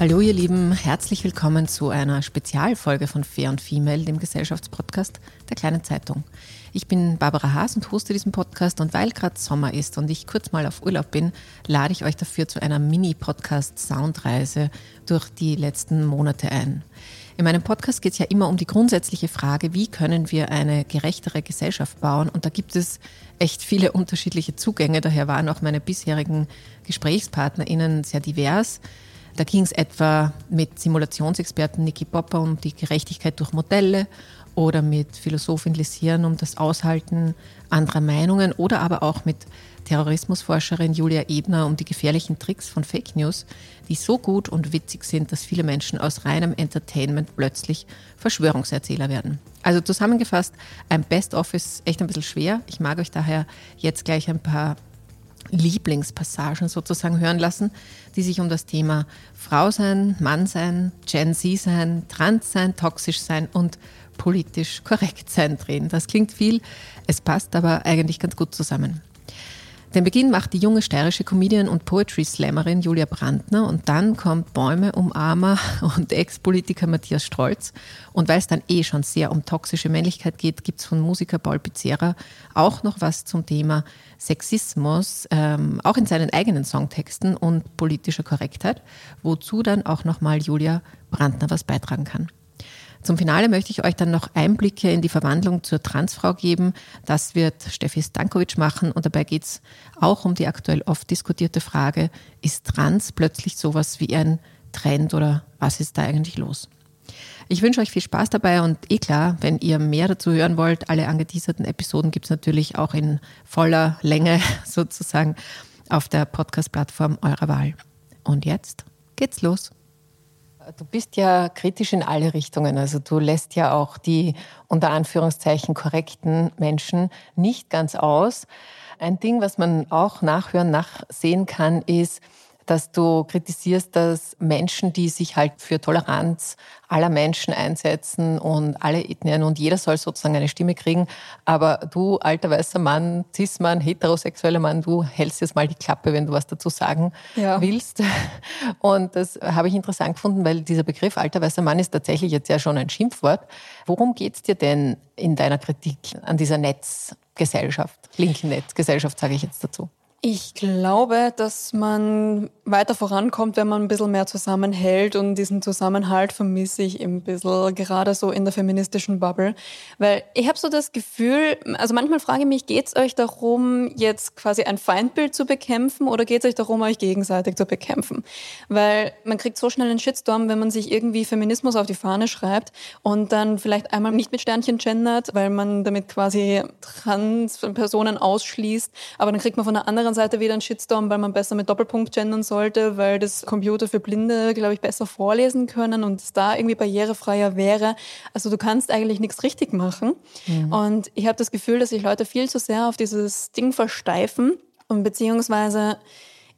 Hallo ihr Lieben, herzlich willkommen zu einer Spezialfolge von Fair und Female, dem Gesellschaftspodcast der kleinen Zeitung. Ich bin Barbara Haas und hoste diesen Podcast und weil gerade Sommer ist und ich kurz mal auf Urlaub bin, lade ich euch dafür zu einer Mini-Podcast-Soundreise durch die letzten Monate ein. In meinem Podcast geht es ja immer um die grundsätzliche Frage, wie können wir eine gerechtere Gesellschaft bauen? Und da gibt es echt viele unterschiedliche Zugänge. Daher waren auch meine bisherigen GesprächspartnerInnen sehr divers. Da ging es etwa mit Simulationsexperten Niki Popper um die Gerechtigkeit durch Modelle oder mit Philosophin Lisieren um das Aushalten anderer Meinungen oder aber auch mit Terrorismusforscherin Julia Ebner um die gefährlichen Tricks von Fake News, die so gut und witzig sind, dass viele Menschen aus reinem Entertainment plötzlich Verschwörungserzähler werden. Also zusammengefasst, ein Best-of ist echt ein bisschen schwer. Ich mag euch daher jetzt gleich ein paar Lieblingspassagen sozusagen hören lassen, die sich um das Thema Frau sein, Mann sein, Gen Z sein, Trans sein, toxisch sein und politisch korrekt sein drehen. Das klingt viel, es passt aber eigentlich ganz gut zusammen. Den Beginn macht die junge steirische Comedian und Poetry Slammerin Julia Brandner und dann kommt Bäume umarmer und Ex-Politiker Matthias Strolz. Und weil es dann eh schon sehr um toxische Männlichkeit geht, gibt es von Musiker Paul Pizzera auch noch was zum Thema Sexismus, ähm, auch in seinen eigenen Songtexten und politischer Korrektheit, wozu dann auch nochmal Julia Brandner was beitragen kann. Zum Finale möchte ich euch dann noch Einblicke in die Verwandlung zur Transfrau geben. Das wird Steffi Stankovic machen und dabei geht es auch um die aktuell oft diskutierte Frage, ist Trans plötzlich sowas wie ein Trend oder was ist da eigentlich los? Ich wünsche euch viel Spaß dabei und eh klar, wenn ihr mehr dazu hören wollt, alle angeteaserten Episoden gibt es natürlich auch in voller Länge sozusagen auf der Podcast-Plattform eurer Wahl. Und jetzt geht's los. Du bist ja kritisch in alle Richtungen. Also du lässt ja auch die unter Anführungszeichen korrekten Menschen nicht ganz aus. Ein Ding, was man auch nachhören, nachsehen kann, ist, dass du kritisierst, dass Menschen, die sich halt für Toleranz aller Menschen einsetzen und alle Ethnien und jeder soll sozusagen eine Stimme kriegen, aber du, alter weißer Mann, Cis-Mann, heterosexueller Mann, du hältst jetzt mal die Klappe, wenn du was dazu sagen ja. willst. Und das habe ich interessant gefunden, weil dieser Begriff alter weißer Mann ist tatsächlich jetzt ja schon ein Schimpfwort. Worum geht es dir denn in deiner Kritik an dieser Netzgesellschaft, linken Netzgesellschaft, sage ich jetzt dazu? Ich glaube, dass man weiter vorankommt, wenn man ein bisschen mehr zusammenhält und diesen Zusammenhalt vermisse ich ein bisschen, gerade so in der feministischen Bubble. Weil ich habe so das Gefühl, also manchmal frage ich mich, geht es euch darum, jetzt quasi ein Feindbild zu bekämpfen oder geht es euch darum, euch gegenseitig zu bekämpfen? Weil man kriegt so schnell einen Shitstorm, wenn man sich irgendwie Feminismus auf die Fahne schreibt und dann vielleicht einmal nicht mit Sternchen gendert, weil man damit quasi Trans-Personen ausschließt, aber dann kriegt man von einer anderen anderen Seite wieder ein Shitstorm, weil man besser mit Doppelpunkt gendern sollte, weil das Computer für Blinde, glaube ich, besser vorlesen können und es da irgendwie barrierefreier wäre. Also du kannst eigentlich nichts richtig machen. Mhm. Und ich habe das Gefühl, dass sich Leute viel zu sehr auf dieses Ding versteifen und beziehungsweise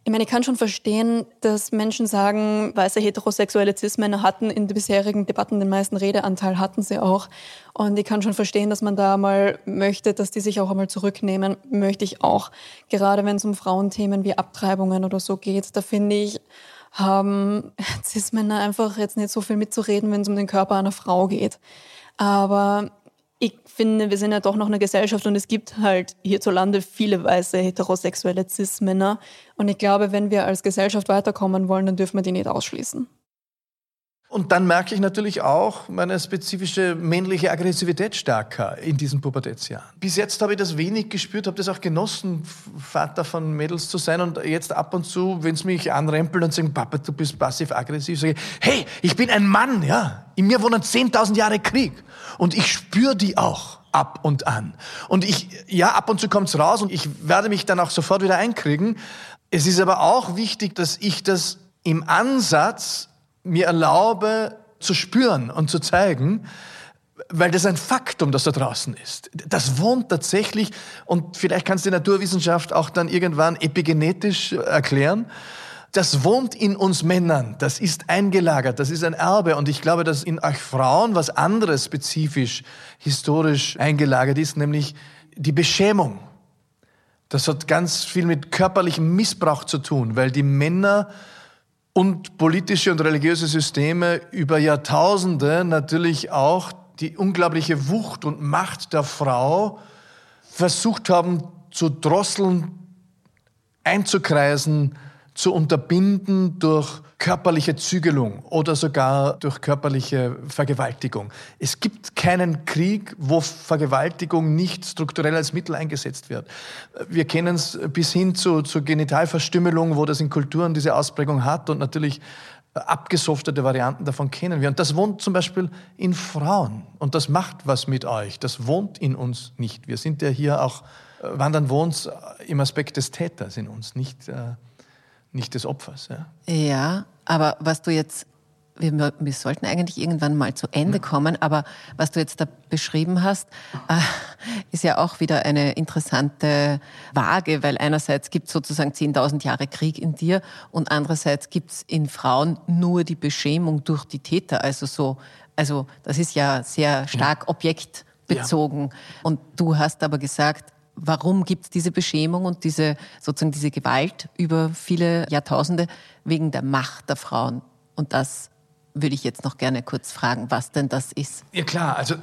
Ich meine, ich kann schon verstehen, dass Menschen sagen, weiße heterosexuelle Cis-Männer hatten in den bisherigen Debatten den meisten Redeanteil, hatten sie auch. Und ich kann schon verstehen, dass man da mal möchte, dass die sich auch einmal zurücknehmen, möchte ich auch. Gerade wenn es um Frauenthemen wie Abtreibungen oder so geht, da finde ich, haben Cis-Männer einfach jetzt nicht so viel mitzureden, wenn es um den Körper einer Frau geht. Aber ich finde, wir sind ja doch noch eine Gesellschaft und es gibt halt hierzulande viele weiße heterosexuelle Cis-Männer. Und ich glaube, wenn wir als Gesellschaft weiterkommen wollen, dann dürfen wir die nicht ausschließen. Und dann merke ich natürlich auch meine spezifische männliche Aggressivität stärker in diesen Pubertätsjahren. Bis jetzt habe ich das wenig gespürt, habe das auch genossen, Vater von Mädels zu sein. Und jetzt ab und zu, wenn es mich anrempelt und sagen, Papa, du bist passiv-aggressiv, sage ich, hey, ich bin ein Mann, ja. In mir wohnen 10.000 Jahre Krieg. Und ich spüre die auch ab und an. Und ich, ja, ab und zu kommt's raus und ich werde mich dann auch sofort wieder einkriegen. Es ist aber auch wichtig, dass ich das im Ansatz mir erlaube zu spüren und zu zeigen, weil das ein Faktum, das da draußen ist. Das wohnt tatsächlich und vielleicht kannst du die Naturwissenschaft auch dann irgendwann epigenetisch erklären. Das wohnt in uns Männern, das ist eingelagert, das ist ein Erbe und ich glaube, dass in euch Frauen was anderes spezifisch historisch eingelagert ist, nämlich die Beschämung. Das hat ganz viel mit körperlichem Missbrauch zu tun, weil die Männer und politische und religiöse Systeme über Jahrtausende natürlich auch die unglaubliche Wucht und Macht der Frau versucht haben zu drosseln, einzukreisen, zu unterbinden durch körperliche Zügelung oder sogar durch körperliche Vergewaltigung. Es gibt keinen Krieg, wo Vergewaltigung nicht strukturell als Mittel eingesetzt wird. Wir kennen es bis hin zu, zu Genitalverstümmelung, wo das in Kulturen diese Ausprägung hat und natürlich abgesoftete Varianten davon kennen wir. Und das wohnt zum Beispiel in Frauen. Und das macht was mit euch. Das wohnt in uns nicht. Wir sind ja hier auch, äh, wandern wohnt im Aspekt des Täters in uns, nicht äh, nicht des Opfers. Ja, ja aber was du jetzt, wir, wir sollten eigentlich irgendwann mal zu Ende kommen, aber was du jetzt da beschrieben hast, äh, ist ja auch wieder eine interessante Waage, weil einerseits gibt es sozusagen 10.000 Jahre Krieg in dir und andererseits gibt es in Frauen nur die Beschämung durch die Täter. Also so, also das ist ja sehr stark objektbezogen. Ja. Und du hast aber gesagt, Warum gibt es diese Beschämung und diese sozusagen diese Gewalt über viele Jahrtausende wegen der Macht der Frauen? Und das würde ich jetzt noch gerne kurz fragen, was denn das ist. Ja klar, also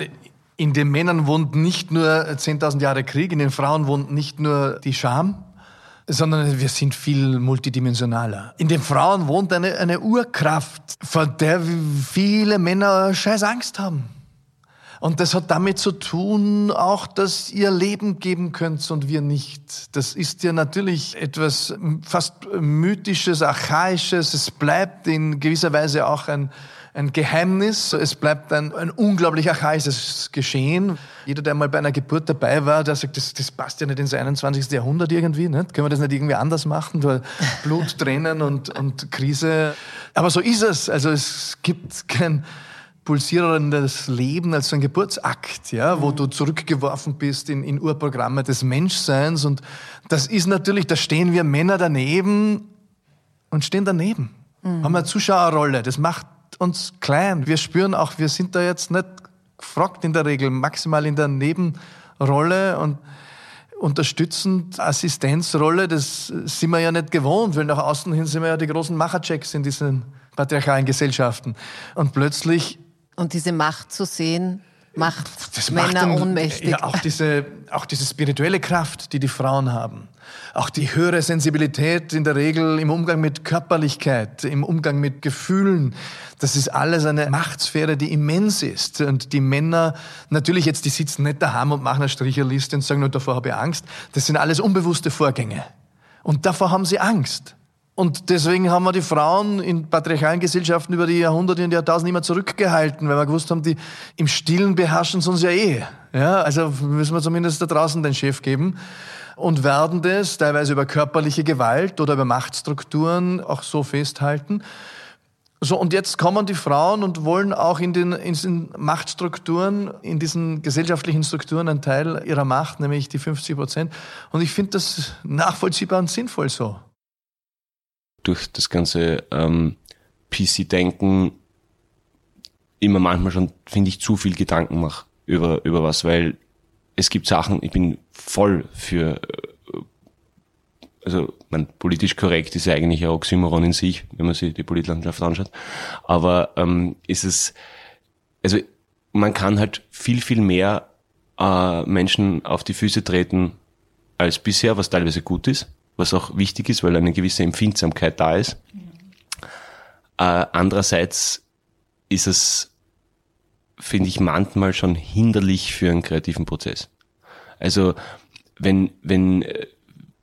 in den Männern wohnt nicht nur 10.000 Jahre Krieg, in den Frauen wohnt nicht nur die Scham, sondern wir sind viel multidimensionaler. In den Frauen wohnt eine, eine Urkraft, vor der viele Männer scheiß Angst haben. Und das hat damit zu tun, auch, dass ihr Leben geben könnt und wir nicht. Das ist ja natürlich etwas fast mythisches, archaisches. Es bleibt in gewisser Weise auch ein, ein Geheimnis. Es bleibt ein, ein unglaublich archaisches Geschehen. Jeder, der mal bei einer Geburt dabei war, der sagt, das, das passt ja nicht ins 21. Jahrhundert irgendwie. Nicht? Können wir das nicht irgendwie anders machen? Blut, Tränen und, und Krise. Aber so ist es. Also es gibt kein pulsierendes Leben als so ein Geburtsakt, ja, wo du zurückgeworfen bist in, in Urprogramme des Menschseins. Und das ist natürlich, da stehen wir Männer daneben und stehen daneben. Mhm. Haben eine Zuschauerrolle. Das macht uns klein. Wir spüren auch, wir sind da jetzt nicht gefragt in der Regel, maximal in der Nebenrolle und unterstützend Assistenzrolle, das sind wir ja nicht gewohnt, weil nach außen hin sind wir ja die großen Macherchecks in diesen patriarchalen Gesellschaften. Und plötzlich und diese Macht zu sehen, macht das Männer macht ohnmächtig. Ja, auch diese, auch diese spirituelle Kraft, die die Frauen haben. Auch die höhere Sensibilität in der Regel im Umgang mit Körperlichkeit, im Umgang mit Gefühlen. Das ist alles eine Machtsphäre, die immens ist. Und die Männer, natürlich jetzt, die sitzen nicht daheim und machen eine Stricherliste und sagen, nur davor habe ich Angst. Das sind alles unbewusste Vorgänge. Und davor haben sie Angst. Und deswegen haben wir die Frauen in patriarchalen Gesellschaften über die Jahrhunderte und Jahrtausende immer zurückgehalten, weil wir gewusst haben, die im Stillen beherrschen sie uns ja eh. Ja, also müssen wir zumindest da draußen den Chef geben und werden das teilweise über körperliche Gewalt oder über Machtstrukturen auch so festhalten. So, und jetzt kommen die Frauen und wollen auch in den, in den Machtstrukturen, in diesen gesellschaftlichen Strukturen einen Teil ihrer Macht, nämlich die 50 Prozent. Und ich finde das nachvollziehbar und sinnvoll so. Durch das ganze ähm, PC-Denken immer manchmal schon, finde ich, zu viel Gedanken mache über, über was, weil es gibt Sachen, ich bin voll für, äh, also man, politisch korrekt ist ja eigentlich ein Oxymoron in sich, wenn man sich die Politlandschaft anschaut, aber ähm, ist es, also man kann halt viel, viel mehr äh, Menschen auf die Füße treten als bisher, was teilweise gut ist, was auch wichtig ist, weil eine gewisse Empfindsamkeit da ist. Äh, andererseits ist es, finde ich, manchmal schon hinderlich für einen kreativen Prozess. Also wenn, wenn äh,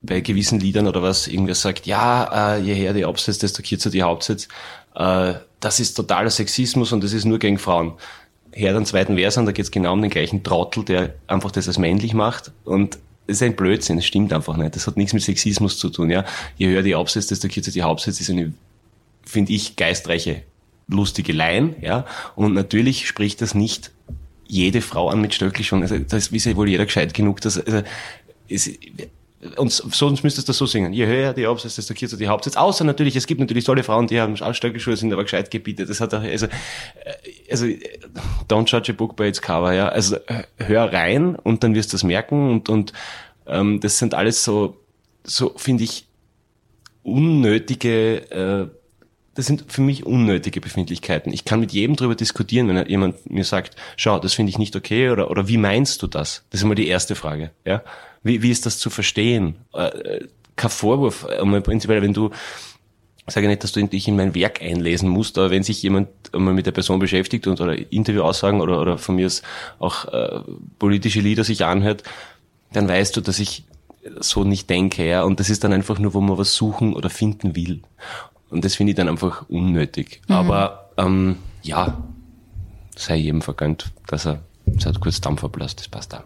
bei gewissen Liedern oder was irgendwer sagt, ja, äh, je her die Absätze, desto kürzer die Hauptsätze, äh, das ist totaler Sexismus und das ist nur gegen Frauen. Her den zweiten Vers an, da geht es genau um den gleichen Trottel, der einfach das als männlich macht und das ist ein Blödsinn, das stimmt einfach nicht. Das hat nichts mit Sexismus zu tun, ja. Je höher die Absätze, desto kürzer die Hauptsätze, ist eine, finde ich, geistreiche, lustige Line, ja. Und natürlich spricht das nicht jede Frau an mit Stöckli schon. Also, das ist ja wohl jeder gescheit genug, dass, also, es, und sonst müsstest du so singen. Je höher die Absätze, desto kürzer die Hauptsätze. Außer natürlich, es gibt natürlich tolle Frauen, die haben Stöckelschuhe, sind aber gescheit gebietet. Das hat auch, also, also, don't judge a book by its cover, ja. Also, hör rein und dann wirst du das merken und, und, ähm, das sind alles so, so, finde ich, unnötige, äh, das sind für mich unnötige Befindlichkeiten. Ich kann mit jedem darüber diskutieren, wenn jemand mir sagt, schau, das finde ich nicht okay oder, oder wie meinst du das? Das ist immer die erste Frage, ja. Wie, wie ist das zu verstehen? Äh, kein Vorwurf, einmal prinzipiell, wenn du, sage nicht, dass du dich in mein Werk einlesen musst, aber wenn sich jemand einmal mit der Person beschäftigt und oder Interviewaussagen oder, oder von mir auch äh, politische Lieder sich anhört, dann weißt du, dass ich so nicht denke, ja. Und das ist dann einfach nur, wo man was suchen oder finden will. Und das finde ich dann einfach unnötig. Mhm. Aber ähm, ja, sei jedem vergönnt, dass er seit kurz Dampf ablässt, das passt da.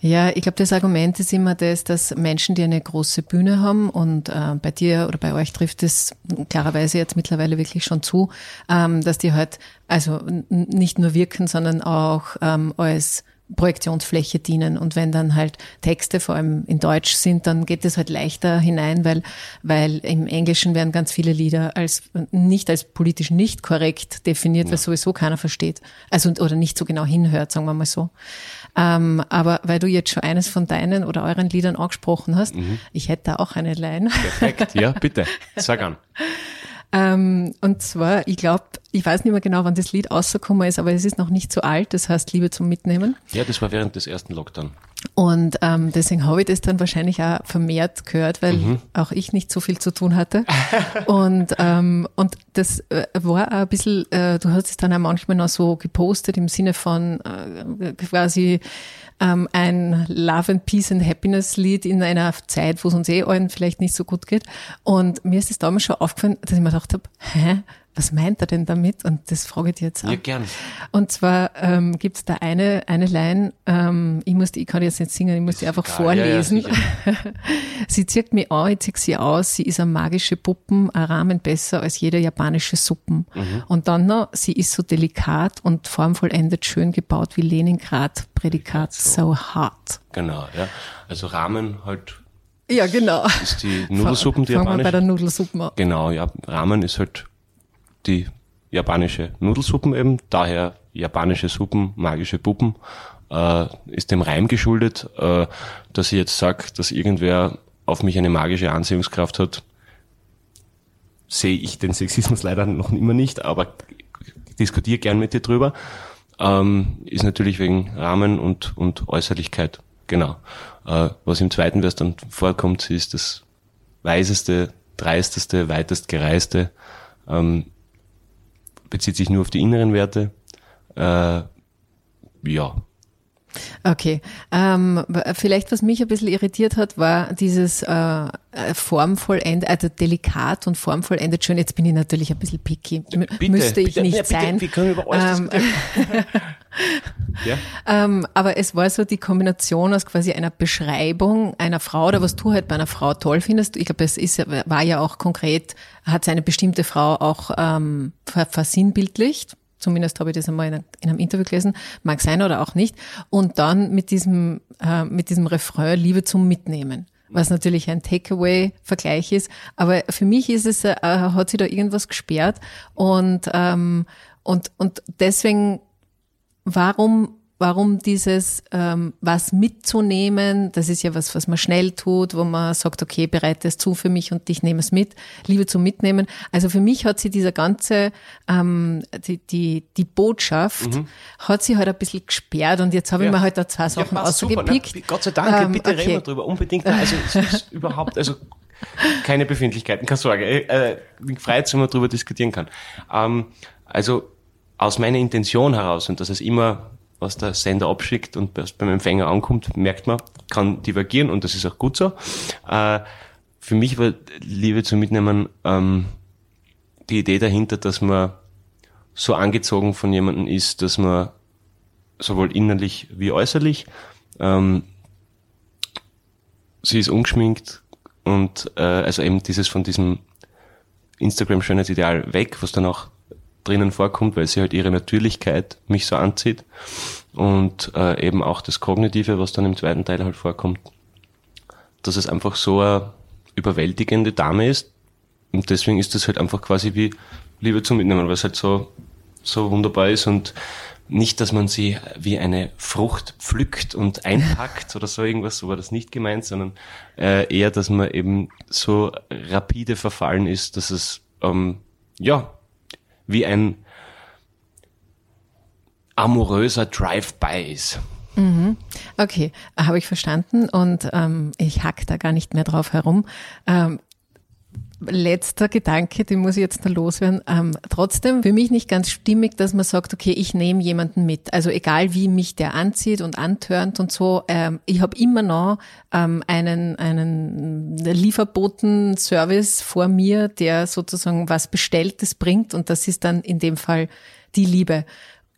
Ja, ich glaube, das Argument ist immer das, dass Menschen, die eine große Bühne haben und äh, bei dir oder bei euch trifft es klarerweise jetzt mittlerweile wirklich schon zu, ähm, dass die halt also nicht nur wirken, sondern auch ähm, als Projektionsfläche dienen. Und wenn dann halt Texte vor allem in Deutsch sind, dann geht es halt leichter hinein, weil, weil im Englischen werden ganz viele Lieder als nicht als politisch nicht korrekt definiert, ja. weil sowieso keiner versteht. Also oder nicht so genau hinhört, sagen wir mal so. Ähm, aber weil du jetzt schon eines von deinen oder euren Liedern angesprochen hast, mhm. ich hätte da auch eine Line. Perfekt, ja, bitte, sag an. Ähm, und zwar, ich glaube, ich weiß nicht mehr genau, wann das Lied rausgekommen ist, aber es ist noch nicht so alt, das heißt Liebe zum Mitnehmen. Ja, das war während des ersten Lockdown. Und ähm, deswegen habe ich das dann wahrscheinlich auch vermehrt gehört, weil mhm. auch ich nicht so viel zu tun hatte. und, ähm, und das äh, war auch ein bisschen, äh, du hast es dann auch manchmal noch so gepostet im Sinne von äh, quasi ähm, ein Love and Peace and Happiness Lied in einer Zeit, wo es uns eh allen vielleicht nicht so gut geht. Und mir ist es damals schon aufgefallen, dass ich mir gedacht habe, hä, was meint er denn damit? Und das frage ich dir jetzt auch. Ja, gern. Und zwar ähm, gibt es da eine, eine Line, ähm, ich, muss die, ich kann die jetzt nicht singen, ich muss die einfach geil. vorlesen. Ja, ja, sie zirkt mich an, ich ziehe sie aus, sie ist eine magische Puppen, ein Rahmen besser als jeder japanische Suppen. Mhm. Und dann noch, sie ist so delikat und formvollendet schön gebaut wie Leningrad, Prädikat so, so hart. Genau, ja. Also Rahmen halt ja, genau. Ist die Nudelsuppen, die Fangen wir bei der Nudelsuppe an. Genau, ja. Ramen ist halt die japanische Nudelsuppen eben, daher japanische Suppen, magische Puppen, äh, ist dem Reim geschuldet, äh, dass ich jetzt sage, dass irgendwer auf mich eine magische Anziehungskraft hat, sehe ich den Sexismus leider noch immer nicht, aber diskutiere gern mit dir drüber. Ähm, ist natürlich wegen Rahmen und, und Äußerlichkeit. Genau. Äh, was im zweiten Vers dann vorkommt, ist das weiseste, dreisteste, weitest gereiste. Ähm, bezieht sich nur auf die inneren Werte. Äh, ja. Okay. Ähm, vielleicht, was mich ein bisschen irritiert hat, war dieses äh, formvollendet, also delikat und formvollendet schön. Jetzt bin ich natürlich ein bisschen picky. M bitte, Müsste ich bitte, nicht bitte, sein. Wir können über alles ähm, ja. ähm, aber es war so die Kombination aus quasi einer Beschreibung einer Frau oder was du halt bei einer Frau toll findest. Ich glaube, es ist, war ja auch konkret, hat seine bestimmte Frau auch ähm, versinnbildlicht Zumindest habe ich das einmal in, einem Interview gelesen. Mag sein oder auch nicht. Und dann mit diesem, äh, mit diesem Refrain Liebe zum Mitnehmen. was natürlich ein Takeaway-Vergleich ist. Aber für mich ist es, äh, hat sie da irgendwas gesperrt und, ähm, und, und deswegen, warum warum dieses ähm, was mitzunehmen, das ist ja was, was man schnell tut, wo man sagt, okay, bereite es zu für mich und ich nehme es mit, Liebe zum Mitnehmen. Also für mich hat sie dieser ganze, ähm, die, die, die Botschaft, mhm. hat sie halt ein bisschen gesperrt und jetzt habe ja. ich mir halt da zwei Sachen ja, ausgepickt. Na, Gott sei Dank, ähm, bitte okay. reden wir drüber, unbedingt. Also es ist überhaupt, also keine Befindlichkeiten, keine Sorge. Äh, frei, dass man drüber diskutieren kann. Ähm, also aus meiner Intention heraus und dass es immer was der Sender abschickt und was beim Empfänger ankommt, merkt man, kann divergieren und das ist auch gut so. Äh, für mich war Liebe zu mitnehmen ähm, die Idee dahinter, dass man so angezogen von jemandem ist, dass man sowohl innerlich wie äußerlich, ähm, sie ist ungeschminkt und äh, also eben dieses von diesem Instagram-Schönheitsideal weg, was dann auch drinnen vorkommt, weil sie halt ihre Natürlichkeit mich so anzieht und äh, eben auch das Kognitive, was dann im zweiten Teil halt vorkommt, dass es einfach so eine überwältigende Dame ist und deswegen ist das halt einfach quasi wie Liebe zum Mitnehmen, weil es halt so, so wunderbar ist und nicht, dass man sie wie eine Frucht pflückt und einpackt oder so irgendwas, so war das nicht gemeint, sondern äh, eher, dass man eben so rapide verfallen ist, dass es ähm, ja wie ein amoröser Drive-by ist. Mhm. Okay, habe ich verstanden und ähm, ich hack da gar nicht mehr drauf herum. Ähm, letzter Gedanke, den muss ich jetzt noch loswerden. Ähm, trotzdem für mich nicht ganz stimmig, dass man sagt, okay, ich nehme jemanden mit. Also egal wie mich der anzieht und antörnt und so, ähm, ich habe immer noch ähm, einen, einen Lieferboten-Service vor mir, der sozusagen was Bestelltes bringt und das ist dann in dem Fall die Liebe.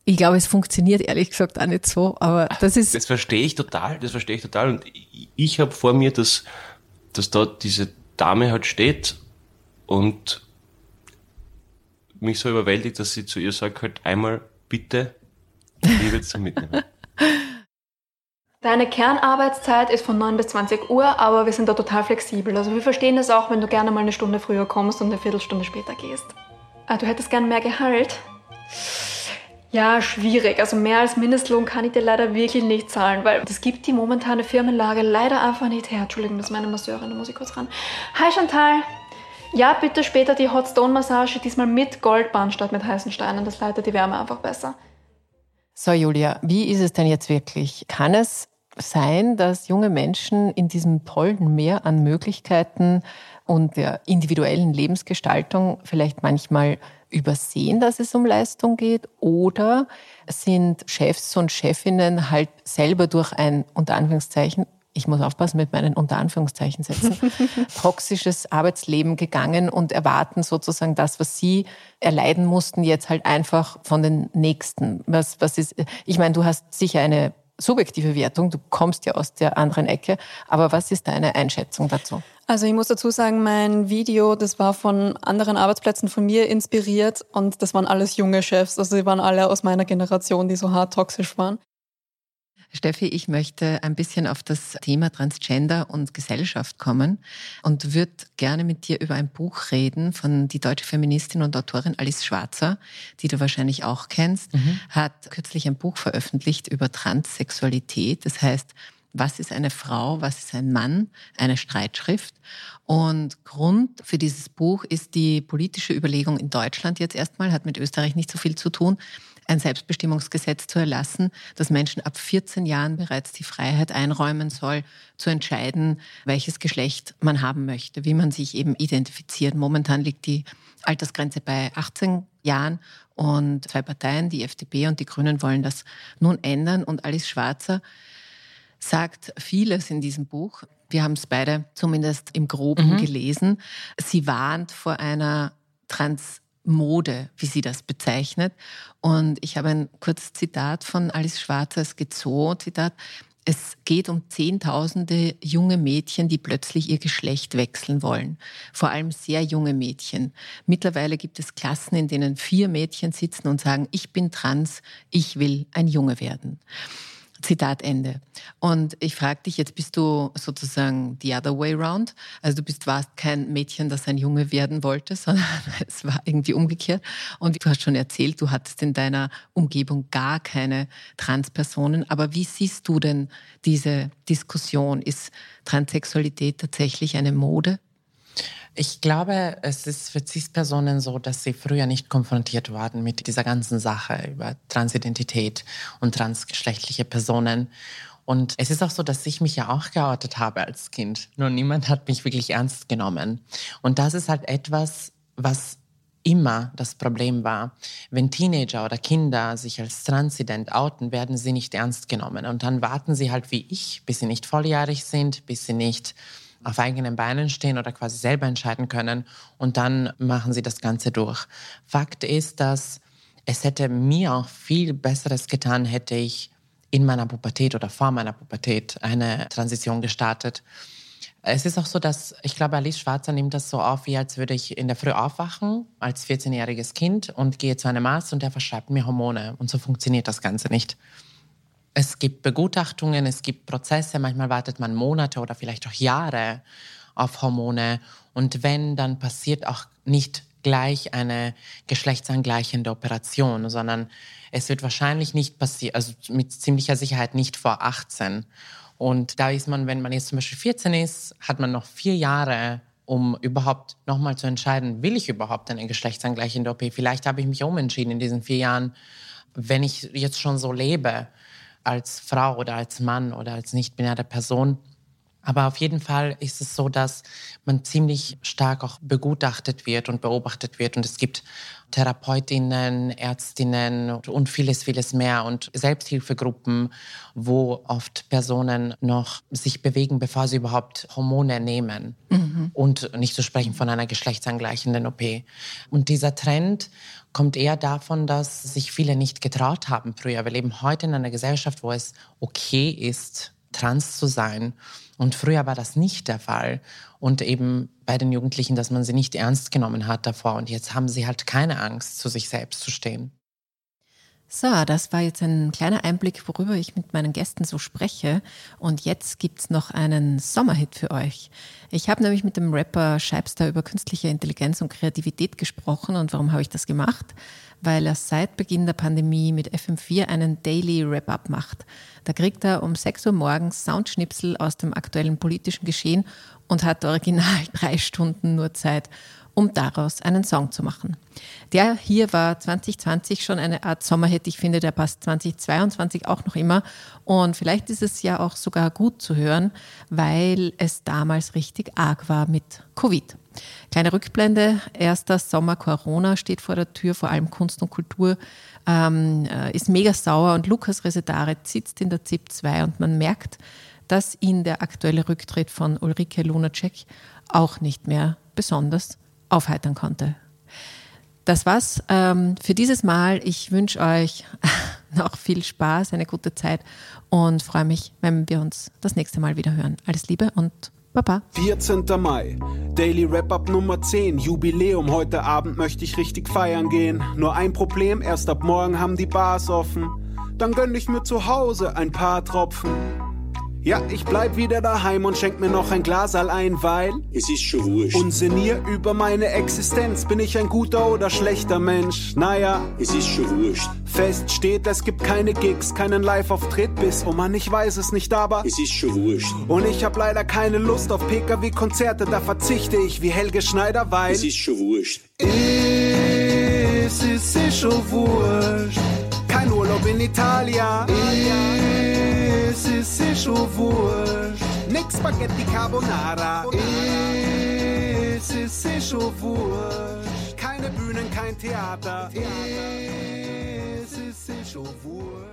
Ich glaube, es funktioniert ehrlich gesagt auch nicht so, aber das ist. Das verstehe ich total, das verstehe ich total. Und ich habe vor mir, dass, dass dort diese Dame halt steht und mich so überwältigt, dass sie zu ihr sagt, halt einmal bitte Liebe zum Mitnehmen. Deine Kernarbeitszeit ist von 9 bis 20 Uhr, aber wir sind da total flexibel. Also wir verstehen das auch, wenn du gerne mal eine Stunde früher kommst und eine Viertelstunde später gehst. Ah, du hättest gern mehr Gehalt? Ja, schwierig. Also mehr als Mindestlohn kann ich dir leider wirklich nicht zahlen, weil das gibt die momentane Firmenlage leider einfach nicht her. Entschuldigung, das ist meine Masseurin, da muss ich kurz ran. Hi Chantal. Ja, bitte später die Hot Stone Massage, diesmal mit Goldband statt mit heißen Steinen. Das leitet die Wärme einfach besser. So, Julia, wie ist es denn jetzt wirklich? Kann es sein, dass junge Menschen in diesem tollen Meer an Möglichkeiten und der individuellen Lebensgestaltung vielleicht manchmal übersehen, dass es um Leistung geht? Oder sind Chefs und Chefinnen halt selber durch ein, unter Anführungszeichen, ich muss aufpassen mit meinen unter Anführungszeichen setzen, toxisches Arbeitsleben gegangen und erwarten sozusagen das, was sie erleiden mussten, jetzt halt einfach von den Nächsten. Was, was ist, ich meine, du hast sicher eine subjektive Wertung, du kommst ja aus der anderen Ecke, aber was ist deine Einschätzung dazu? Also ich muss dazu sagen, mein Video, das war von anderen Arbeitsplätzen von mir inspiriert und das waren alles junge Chefs, also sie waren alle aus meiner Generation, die so hart toxisch waren. Steffi, ich möchte ein bisschen auf das Thema Transgender und Gesellschaft kommen und würde gerne mit dir über ein Buch reden von die deutsche Feministin und Autorin Alice Schwarzer, die du wahrscheinlich auch kennst, mhm. hat kürzlich ein Buch veröffentlicht über Transsexualität. Das heißt, was ist eine Frau, was ist ein Mann, eine Streitschrift. Und Grund für dieses Buch ist die politische Überlegung in Deutschland jetzt erstmal, hat mit Österreich nicht so viel zu tun, ein Selbstbestimmungsgesetz zu erlassen, das Menschen ab 14 Jahren bereits die Freiheit einräumen soll, zu entscheiden, welches Geschlecht man haben möchte, wie man sich eben identifiziert. Momentan liegt die Altersgrenze bei 18 Jahren und zwei Parteien, die FDP und die Grünen, wollen das nun ändern. Und Alice Schwarzer sagt vieles in diesem Buch. Wir haben es beide zumindest im Groben mhm. gelesen. Sie warnt vor einer Trans Mode, wie sie das bezeichnet. Und ich habe ein kurzes Zitat von Alice Schwarzer, es Zitat, es geht um Zehntausende junge Mädchen, die plötzlich ihr Geschlecht wechseln wollen. Vor allem sehr junge Mädchen. Mittlerweile gibt es Klassen, in denen vier Mädchen sitzen und sagen, ich bin trans, ich will ein Junge werden. Zitat Ende. Und ich frage dich, jetzt bist du sozusagen the other way round. Also du bist, warst kein Mädchen, das ein Junge werden wollte, sondern es war irgendwie umgekehrt. Und du hast schon erzählt, du hattest in deiner Umgebung gar keine Transpersonen. Aber wie siehst du denn diese Diskussion? Ist Transsexualität tatsächlich eine Mode? Ich glaube, es ist für CIS-Personen so, dass sie früher nicht konfrontiert waren mit dieser ganzen Sache über Transidentität und transgeschlechtliche Personen. Und es ist auch so, dass ich mich ja auch geoutet habe als Kind. Nur niemand hat mich wirklich ernst genommen. Und das ist halt etwas, was immer das Problem war. Wenn Teenager oder Kinder sich als transident outen, werden sie nicht ernst genommen. Und dann warten sie halt wie ich, bis sie nicht volljährig sind, bis sie nicht auf eigenen Beinen stehen oder quasi selber entscheiden können und dann machen sie das Ganze durch. Fakt ist, dass es hätte mir auch viel Besseres getan, hätte ich in meiner Pubertät oder vor meiner Pubertät eine Transition gestartet. Es ist auch so, dass ich glaube, Alice Schwarzer nimmt das so auf, wie als würde ich in der Früh aufwachen als 14-jähriges Kind und gehe zu einem Arzt und der verschreibt mir Hormone. Und so funktioniert das Ganze nicht. Es gibt Begutachtungen, es gibt Prozesse, manchmal wartet man Monate oder vielleicht auch Jahre auf Hormone. Und wenn, dann passiert auch nicht gleich eine geschlechtsangleichende Operation, sondern es wird wahrscheinlich nicht passieren, also mit ziemlicher Sicherheit nicht vor 18. Und da ist man, wenn man jetzt zum Beispiel 14 ist, hat man noch vier Jahre, um überhaupt nochmal zu entscheiden, will ich überhaupt eine geschlechtsangleichende OP? Vielleicht habe ich mich umentschieden in diesen vier Jahren, wenn ich jetzt schon so lebe als Frau oder als Mann oder als nicht-binäre Person. Aber auf jeden Fall ist es so, dass man ziemlich stark auch begutachtet wird und beobachtet wird. Und es gibt Therapeutinnen, Ärztinnen und vieles, vieles mehr und Selbsthilfegruppen, wo oft Personen noch sich bewegen, bevor sie überhaupt Hormone nehmen. Mhm. Und nicht zu sprechen von einer geschlechtsangleichenden OP. Und dieser Trend kommt eher davon, dass sich viele nicht getraut haben früher. Wir leben heute in einer Gesellschaft, wo es okay ist, trans zu sein. Und früher war das nicht der Fall. Und eben bei den Jugendlichen, dass man sie nicht ernst genommen hat davor. Und jetzt haben sie halt keine Angst, zu sich selbst zu stehen. So, das war jetzt ein kleiner Einblick, worüber ich mit meinen Gästen so spreche. Und jetzt gibt's noch einen Sommerhit für euch. Ich habe nämlich mit dem Rapper Scheibster über künstliche Intelligenz und Kreativität gesprochen. Und warum habe ich das gemacht? Weil er seit Beginn der Pandemie mit FM4 einen Daily Wrap-Up macht. Da kriegt er um 6 Uhr morgens Soundschnipsel aus dem aktuellen politischen Geschehen und hat original drei Stunden nur Zeit, um daraus einen Song zu machen. Der hier war 2020 schon eine Art Sommerhit. Ich finde, der passt 2022 auch noch immer. Und vielleicht ist es ja auch sogar gut zu hören, weil es damals richtig arg war mit Covid. Kleine Rückblende. Erster Sommer Corona steht vor der Tür, vor allem Kunst und Kultur ähm, äh, ist mega sauer und Lukas Resedare sitzt in der ZIP 2 und man merkt, dass ihn der aktuelle Rücktritt von Ulrike Lunacek auch nicht mehr besonders aufheitern konnte. Das war's ähm, für dieses Mal. Ich wünsche euch noch viel Spaß, eine gute Zeit und freue mich, wenn wir uns das nächste Mal wieder hören. Alles Liebe und Baba. 14. Mai, Daily Wrap-Up Nummer 10, Jubiläum. Heute Abend möchte ich richtig feiern gehen. Nur ein Problem, erst ab morgen haben die Bars offen. Dann gönn ich mir zu Hause ein paar Tropfen. Ja, ich bleib wieder daheim und schenk mir noch ein Glasal ein, weil es ist schon wurscht. Und sinnier über meine Existenz. Bin ich ein guter oder schlechter Mensch? Naja, es ist schon wurscht. Fest steht, es gibt keine Gigs, keinen Live-Auftritt bis. Oh Mann, ich weiß es nicht, aber es ist schon wurscht. Und ich hab leider keine Lust auf PKW-Konzerte, da verzichte ich wie Helge Schneider, weil es ist schon wurscht. Es ist, ist schon wurscht. Kein Urlaub in Italien. Es ist, ist schon wurscht. Nix Spaghetti Carbonara. Es ist, ist schon wurscht. Keine Bühnen, kein Theater. Es ist, ist schon wurscht.